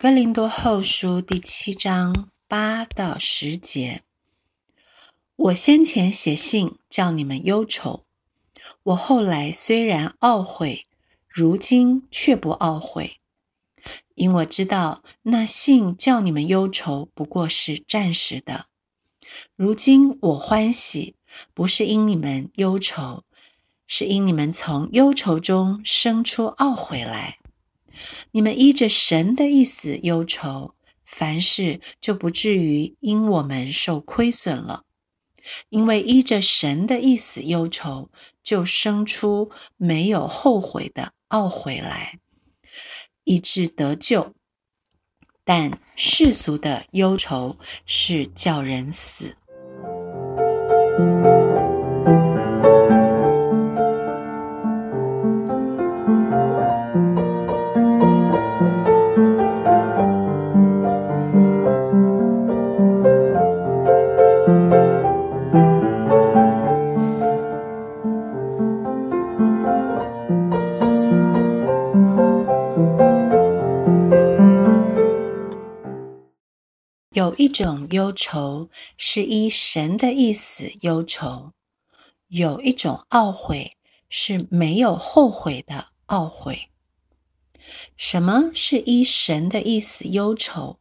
哥林多后书第七章八到十节，我先前写信叫你们忧愁，我后来虽然懊悔，如今却不懊悔，因我知道那信叫你们忧愁不过是暂时的。如今我欢喜，不是因你们忧愁，是因你们从忧愁中生出懊悔来。你们依着神的意思忧愁，凡事就不至于因我们受亏损了。因为依着神的意思忧愁，就生出没有后悔的懊悔来，以致得救。但世俗的忧愁是叫人死。有一种忧愁是依神的意思忧愁，有一种懊悔是没有后悔的懊悔。什么是依神的意思忧愁？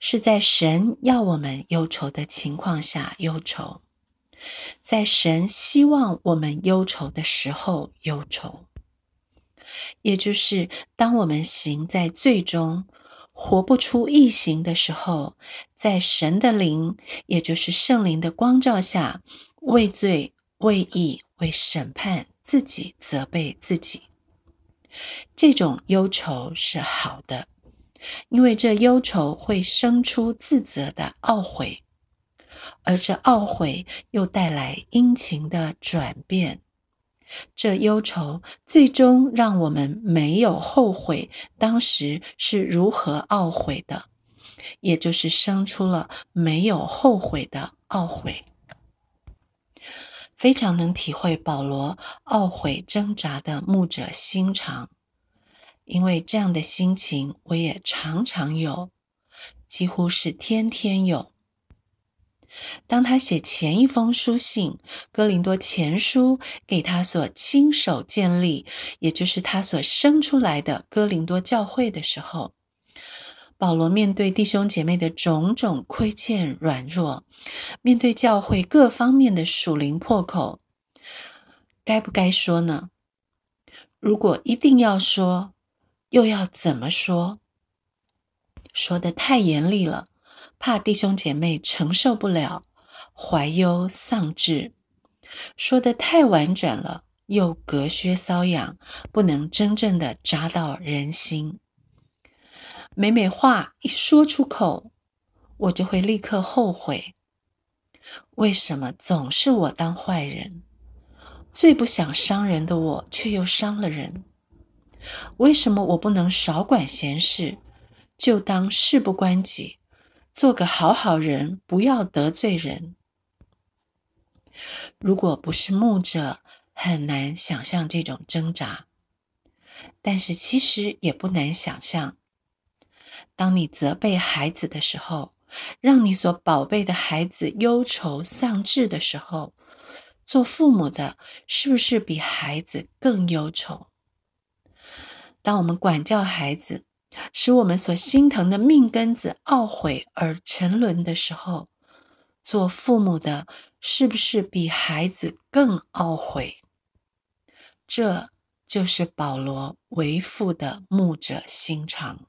是在神要我们忧愁的情况下忧愁，在神希望我们忧愁的时候忧愁，也就是当我们行在最终。活不出异形的时候，在神的灵，也就是圣灵的光照下，为罪、为义、为审判自己，责备自己。这种忧愁是好的，因为这忧愁会生出自责的懊悔，而这懊悔又带来殷勤的转变。这忧愁最终让我们没有后悔当时是如何懊悔的，也就是生出了没有后悔的懊悔。非常能体会保罗懊悔挣扎的牧者心肠，因为这样的心情我也常常有，几乎是天天有。当他写前一封书信《哥林多前书》给他所亲手建立，也就是他所生出来的哥林多教会的时候，保罗面对弟兄姐妹的种种亏欠、软弱，面对教会各方面的属灵破口，该不该说呢？如果一定要说，又要怎么说？说的太严厉了。怕弟兄姐妹承受不了，怀忧丧志，说的太婉转了，又隔靴搔痒，不能真正的扎到人心。每每话一说出口，我就会立刻后悔。为什么总是我当坏人？最不想伤人的我，却又伤了人。为什么我不能少管闲事，就当事不关己？做个好好人，不要得罪人。如果不是牧者，很难想象这种挣扎。但是其实也不难想象，当你责备孩子的时候，让你所宝贝的孩子忧愁丧志的时候，做父母的是不是比孩子更忧愁？当我们管教孩子，使我们所心疼的命根子懊悔而沉沦的时候，做父母的是不是比孩子更懊悔？这就是保罗为父的牧者心肠。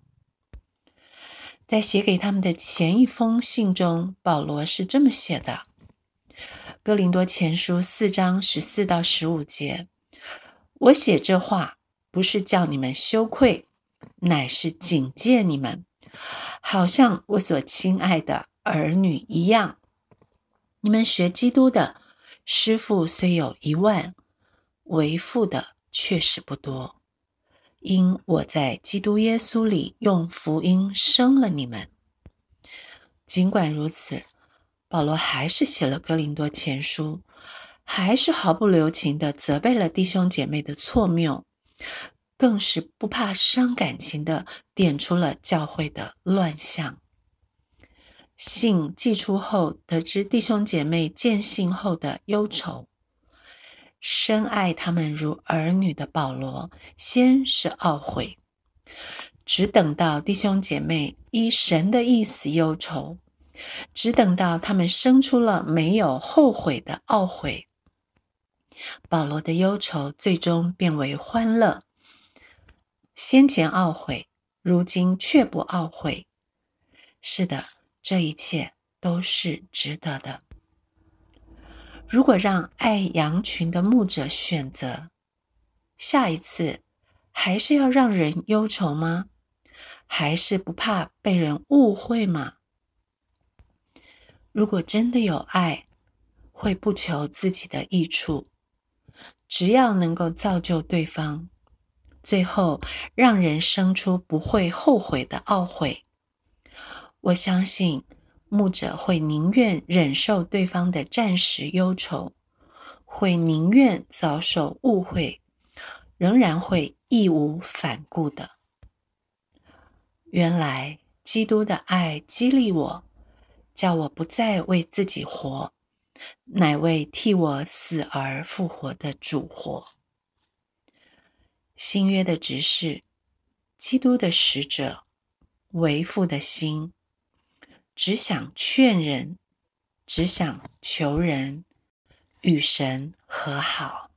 在写给他们的前一封信中，保罗是这么写的：《哥林多前书》四章十四到十五节，我写这话不是叫你们羞愧。乃是警戒你们，好像我所亲爱的儿女一样。你们学基督的师傅虽有一万，为父的确实不多。因我在基督耶稣里用福音生了你们。尽管如此，保罗还是写了哥林多前书，还是毫不留情的责备了弟兄姐妹的错谬。更是不怕伤感情的点出了教会的乱象。信寄出后，得知弟兄姐妹见信后的忧愁，深爱他们如儿女的保罗，先是懊悔，只等到弟兄姐妹依神的意思忧愁，只等到他们生出了没有后悔的懊悔，保罗的忧愁最终变为欢乐。先前懊悔，如今却不懊悔。是的。这一切都是值得的。如果让爱羊群的牧者选择，下一次还是要让人忧愁吗？还是不怕被人误会吗？如果真的有爱，会不求自己的益处，只要能够造就对方，最后让人生出不会后悔的懊悔。我相信牧者会宁愿忍受对方的暂时忧愁，会宁愿遭受误会，仍然会义无反顾的。原来基督的爱激励我，叫我不再为自己活，乃为替我死而复活的主活。新约的执事基督的使者为父的心只想劝人只想求人与神和好。